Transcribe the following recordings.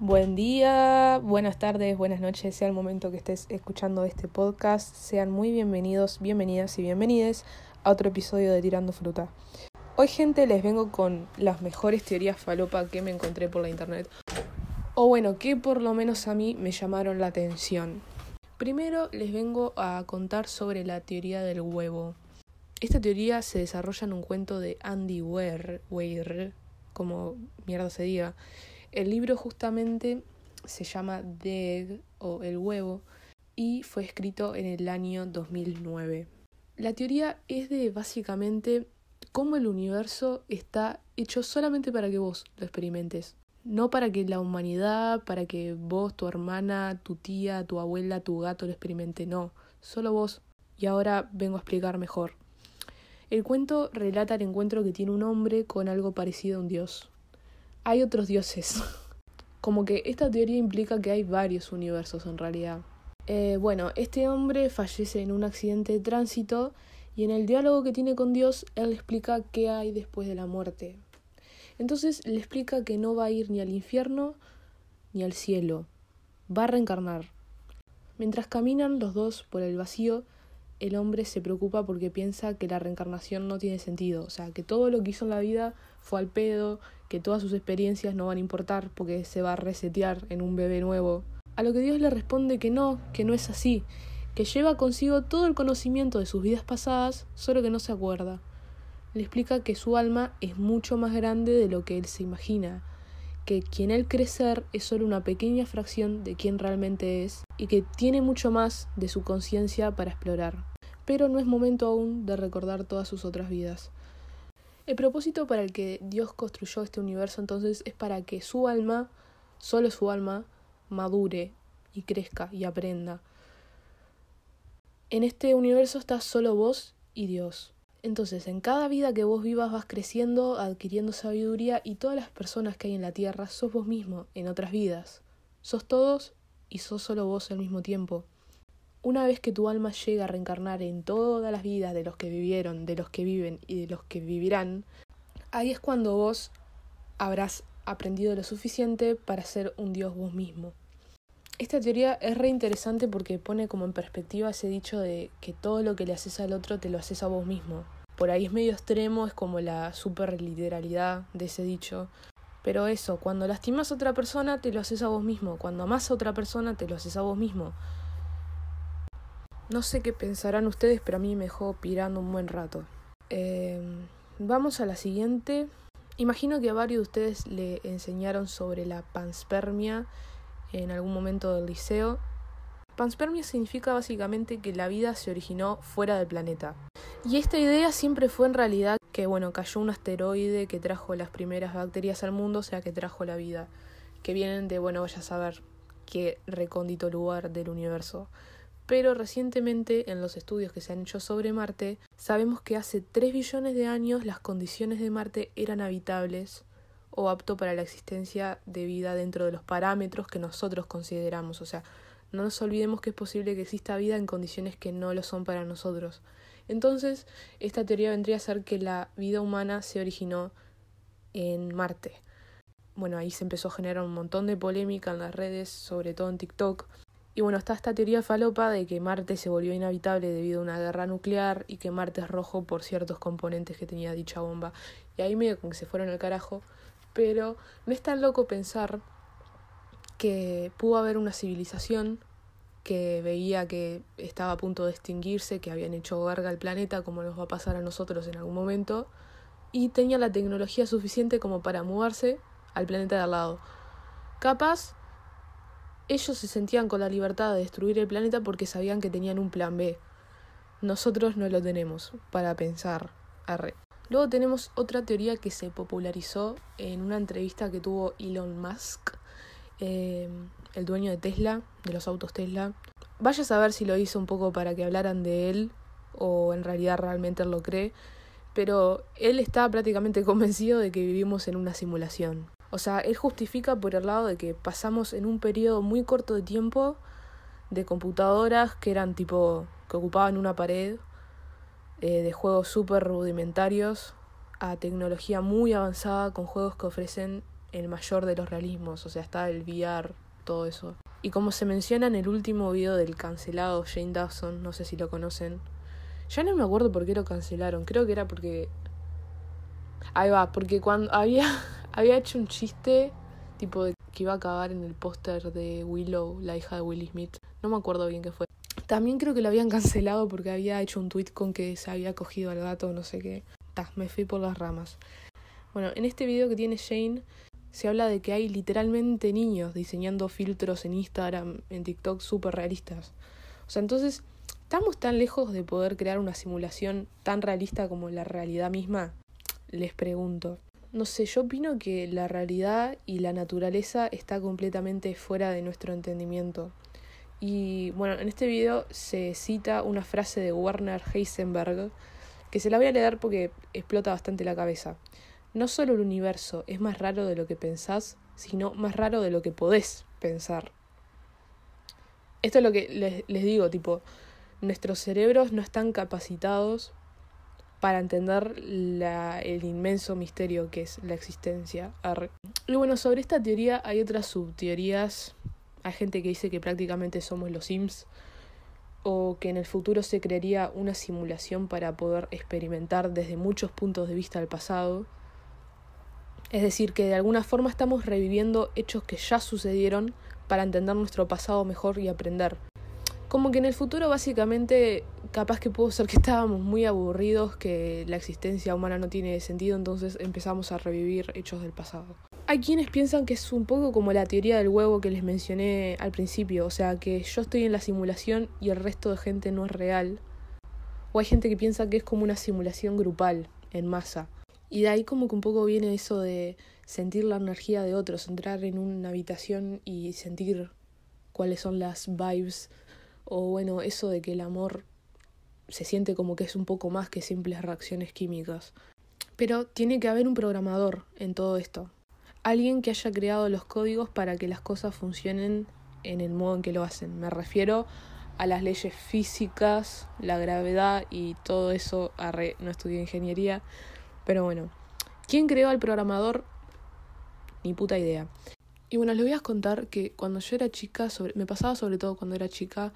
Buen día, buenas tardes, buenas noches, sea el momento que estés escuchando este podcast. Sean muy bienvenidos, bienvenidas y bienvenides a otro episodio de Tirando Fruta. Hoy gente les vengo con las mejores teorías falopa que me encontré por la internet. O bueno, que por lo menos a mí me llamaron la atención. Primero les vengo a contar sobre la teoría del huevo. Esta teoría se desarrolla en un cuento de Andy Weir, Weir como mierda se diga. El libro justamente se llama The Egg o El huevo y fue escrito en el año 2009. La teoría es de básicamente cómo el universo está hecho solamente para que vos lo experimentes. No para que la humanidad, para que vos, tu hermana, tu tía, tu abuela, tu gato lo experimente, no, solo vos. Y ahora vengo a explicar mejor. El cuento relata el encuentro que tiene un hombre con algo parecido a un dios. Hay otros dioses. Como que esta teoría implica que hay varios universos en realidad. Eh, bueno, este hombre fallece en un accidente de tránsito y en el diálogo que tiene con Dios, él le explica qué hay después de la muerte. Entonces le explica que no va a ir ni al infierno ni al cielo, va a reencarnar. Mientras caminan los dos por el vacío, el hombre se preocupa porque piensa que la reencarnación no tiene sentido, o sea, que todo lo que hizo en la vida fue al pedo, que todas sus experiencias no van a importar porque se va a resetear en un bebé nuevo. A lo que Dios le responde que no, que no es así, que lleva consigo todo el conocimiento de sus vidas pasadas, solo que no se acuerda. Le explica que su alma es mucho más grande de lo que él se imagina, que quien él cree ser es solo una pequeña fracción de quien realmente es y que tiene mucho más de su conciencia para explorar. Pero no es momento aún de recordar todas sus otras vidas. El propósito para el que Dios construyó este universo entonces es para que su alma, solo su alma, madure y crezca y aprenda. En este universo estás solo vos y Dios. Entonces, en cada vida que vos vivas vas creciendo, adquiriendo sabiduría y todas las personas que hay en la tierra sos vos mismo en otras vidas. Sos todos y sos solo vos al mismo tiempo. Una vez que tu alma llega a reencarnar en todas las vidas de los que vivieron, de los que viven y de los que vivirán, ahí es cuando vos habrás aprendido lo suficiente para ser un dios vos mismo. Esta teoría es re interesante porque pone como en perspectiva ese dicho de que todo lo que le haces al otro te lo haces a vos mismo. Por ahí es medio extremo, es como la super literalidad de ese dicho. Pero eso, cuando lastimas a otra persona te lo haces a vos mismo, cuando amas a otra persona te lo haces a vos mismo. No sé qué pensarán ustedes, pero a mí me dejó pirando un buen rato. Eh, vamos a la siguiente. Imagino que a varios de ustedes le enseñaron sobre la panspermia en algún momento del liceo. Panspermia significa básicamente que la vida se originó fuera del planeta. Y esta idea siempre fue en realidad que, bueno, cayó un asteroide que trajo las primeras bacterias al mundo, o sea, que trajo la vida, que vienen de, bueno, vaya a saber qué recóndito lugar del universo. Pero recientemente, en los estudios que se han hecho sobre Marte, sabemos que hace 3 billones de años las condiciones de Marte eran habitables o apto para la existencia de vida dentro de los parámetros que nosotros consideramos. O sea, no nos olvidemos que es posible que exista vida en condiciones que no lo son para nosotros. Entonces, esta teoría vendría a ser que la vida humana se originó en Marte. Bueno, ahí se empezó a generar un montón de polémica en las redes, sobre todo en TikTok. Y bueno, está esta teoría falopa de que Marte se volvió inhabitable debido a una guerra nuclear y que Marte es rojo por ciertos componentes que tenía dicha bomba. Y ahí medio como que se fueron al carajo pero no es tan loco pensar que pudo haber una civilización que veía que estaba a punto de extinguirse, que habían hecho verga al planeta como nos va a pasar a nosotros en algún momento, y tenía la tecnología suficiente como para mudarse al planeta de al lado. Capaz, ellos se sentían con la libertad de destruir el planeta porque sabían que tenían un plan B. Nosotros no lo tenemos para pensar. Arre. Luego tenemos otra teoría que se popularizó en una entrevista que tuvo Elon Musk, eh, el dueño de Tesla, de los autos Tesla. Vaya a saber si lo hizo un poco para que hablaran de él o en realidad realmente él lo cree, pero él está prácticamente convencido de que vivimos en una simulación. O sea, él justifica por el lado de que pasamos en un periodo muy corto de tiempo de computadoras que eran tipo que ocupaban una pared eh, de juegos súper rudimentarios a tecnología muy avanzada con juegos que ofrecen el mayor de los realismos, o sea, está el VR, todo eso. Y como se menciona en el último video del cancelado Jane Dawson, no sé si lo conocen, ya no me acuerdo por qué lo cancelaron, creo que era porque... Ahí va, porque cuando había, había hecho un chiste tipo de que iba a acabar en el póster de Willow, la hija de Willie Smith. No me acuerdo bien qué fue. También creo que lo habían cancelado porque había hecho un tweet con que se había cogido al gato, no sé qué. Ta, me fui por las ramas. Bueno, en este video que tiene Shane se habla de que hay literalmente niños diseñando filtros en Instagram, en TikTok súper realistas. O sea, entonces, ¿estamos tan lejos de poder crear una simulación tan realista como la realidad misma? Les pregunto. No sé, yo opino que la realidad y la naturaleza está completamente fuera de nuestro entendimiento. Y bueno, en este video se cita una frase de Werner Heisenberg que se la voy a leer porque explota bastante la cabeza. No solo el universo es más raro de lo que pensás, sino más raro de lo que podés pensar. Esto es lo que les, les digo, tipo, nuestros cerebros no están capacitados para entender la, el inmenso misterio que es la existencia. Y bueno, sobre esta teoría hay otras subteorías. Hay gente que dice que prácticamente somos los Sims o que en el futuro se crearía una simulación para poder experimentar desde muchos puntos de vista el pasado. Es decir, que de alguna forma estamos reviviendo hechos que ya sucedieron para entender nuestro pasado mejor y aprender. Como que en el futuro básicamente capaz que pudo ser que estábamos muy aburridos, que la existencia humana no tiene sentido, entonces empezamos a revivir hechos del pasado. Hay quienes piensan que es un poco como la teoría del huevo que les mencioné al principio, o sea, que yo estoy en la simulación y el resto de gente no es real. O hay gente que piensa que es como una simulación grupal, en masa. Y de ahí como que un poco viene eso de sentir la energía de otros, entrar en una habitación y sentir cuáles son las vibes o bueno, eso de que el amor se siente como que es un poco más que simples reacciones químicas. Pero tiene que haber un programador en todo esto. Alguien que haya creado los códigos para que las cosas funcionen en el modo en que lo hacen. Me refiero a las leyes físicas, la gravedad y todo eso. no estudié ingeniería, pero bueno. ¿Quién creó al programador? Ni puta idea. Y bueno, les voy a contar que cuando yo era chica, me pasaba sobre todo cuando era chica,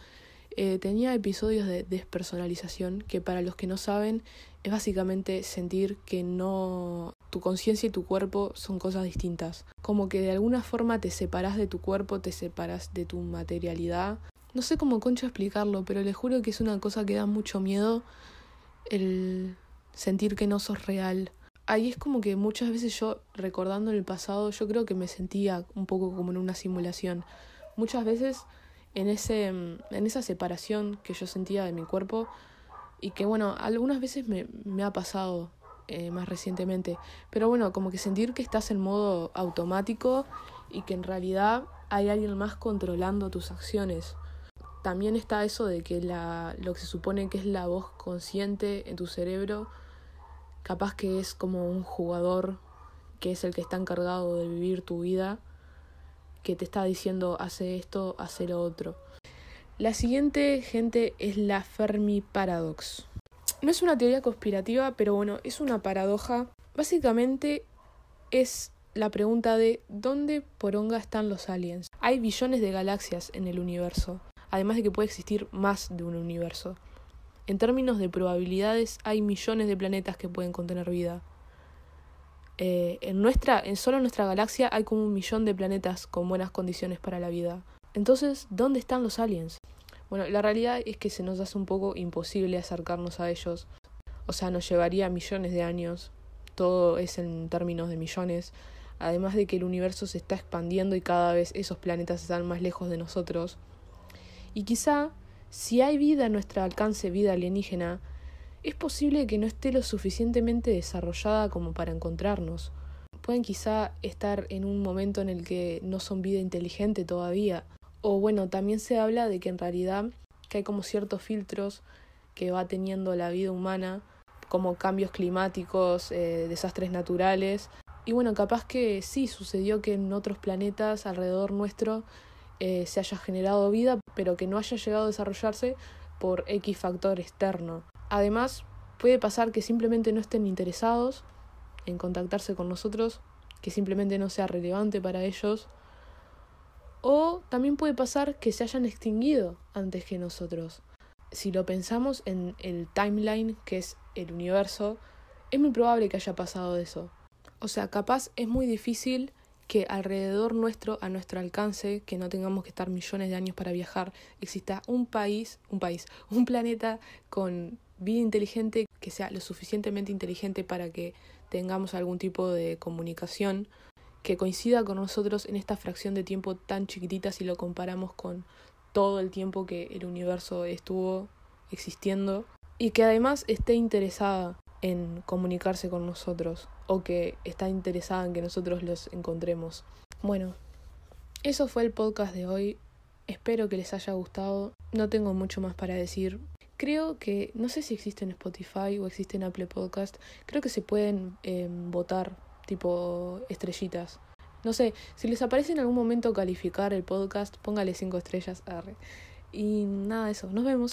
eh, tenía episodios de despersonalización que para los que no saben es básicamente sentir que no tu conciencia y tu cuerpo son cosas distintas. Como que de alguna forma te separas de tu cuerpo, te separas de tu materialidad. No sé cómo concho explicarlo, pero les juro que es una cosa que da mucho miedo el sentir que no sos real ahí es como que muchas veces yo, recordando el pasado, yo creo que me sentía un poco como en una simulación. Muchas veces en, ese, en esa separación que yo sentía de mi cuerpo y que bueno, algunas veces me, me ha pasado eh, más recientemente, pero bueno, como que sentir que estás en modo automático y que en realidad hay alguien más controlando tus acciones. También está eso de que la, lo que se supone que es la voz consciente en tu cerebro Capaz que es como un jugador que es el que está encargado de vivir tu vida, que te está diciendo hace esto, hace lo otro. La siguiente, gente, es la Fermi Paradox. No es una teoría conspirativa, pero bueno, es una paradoja. Básicamente es la pregunta de ¿dónde poronga están los aliens? Hay billones de galaxias en el universo, además de que puede existir más de un universo. En términos de probabilidades, hay millones de planetas que pueden contener vida. Eh, en nuestra, en solo nuestra galaxia hay como un millón de planetas con buenas condiciones para la vida. Entonces, ¿dónde están los aliens? Bueno, la realidad es que se nos hace un poco imposible acercarnos a ellos. O sea, nos llevaría millones de años. Todo es en términos de millones. Además de que el universo se está expandiendo y cada vez esos planetas están más lejos de nosotros. Y quizá si hay vida a nuestro alcance, vida alienígena, es posible que no esté lo suficientemente desarrollada como para encontrarnos. Pueden quizá estar en un momento en el que no son vida inteligente todavía. O bueno, también se habla de que en realidad que hay como ciertos filtros que va teniendo la vida humana, como cambios climáticos, eh, desastres naturales. Y bueno, capaz que sí, sucedió que en otros planetas alrededor nuestro eh, se haya generado vida, pero que no haya llegado a desarrollarse por X factor externo. Además, puede pasar que simplemente no estén interesados en contactarse con nosotros que simplemente no sea relevante para ellos. O también puede pasar que se hayan extinguido antes que nosotros. Si lo pensamos en el timeline, que es el universo, es muy probable que haya pasado eso. O sea, capaz es muy difícil que alrededor nuestro, a nuestro alcance, que no tengamos que estar millones de años para viajar, exista un país, un país, un planeta con vida inteligente que sea lo suficientemente inteligente para que tengamos algún tipo de comunicación que coincida con nosotros en esta fracción de tiempo tan chiquitita si lo comparamos con todo el tiempo que el universo estuvo existiendo y que además esté interesada en comunicarse con nosotros o que está interesada en que nosotros los encontremos. Bueno, eso fue el podcast de hoy. Espero que les haya gustado. No tengo mucho más para decir. Creo que, no sé si existe en Spotify o existe en Apple Podcast, creo que se pueden em, votar tipo estrellitas. No sé, si les aparece en algún momento calificar el podcast, póngale cinco estrellas. Arre. Y nada eso, nos vemos.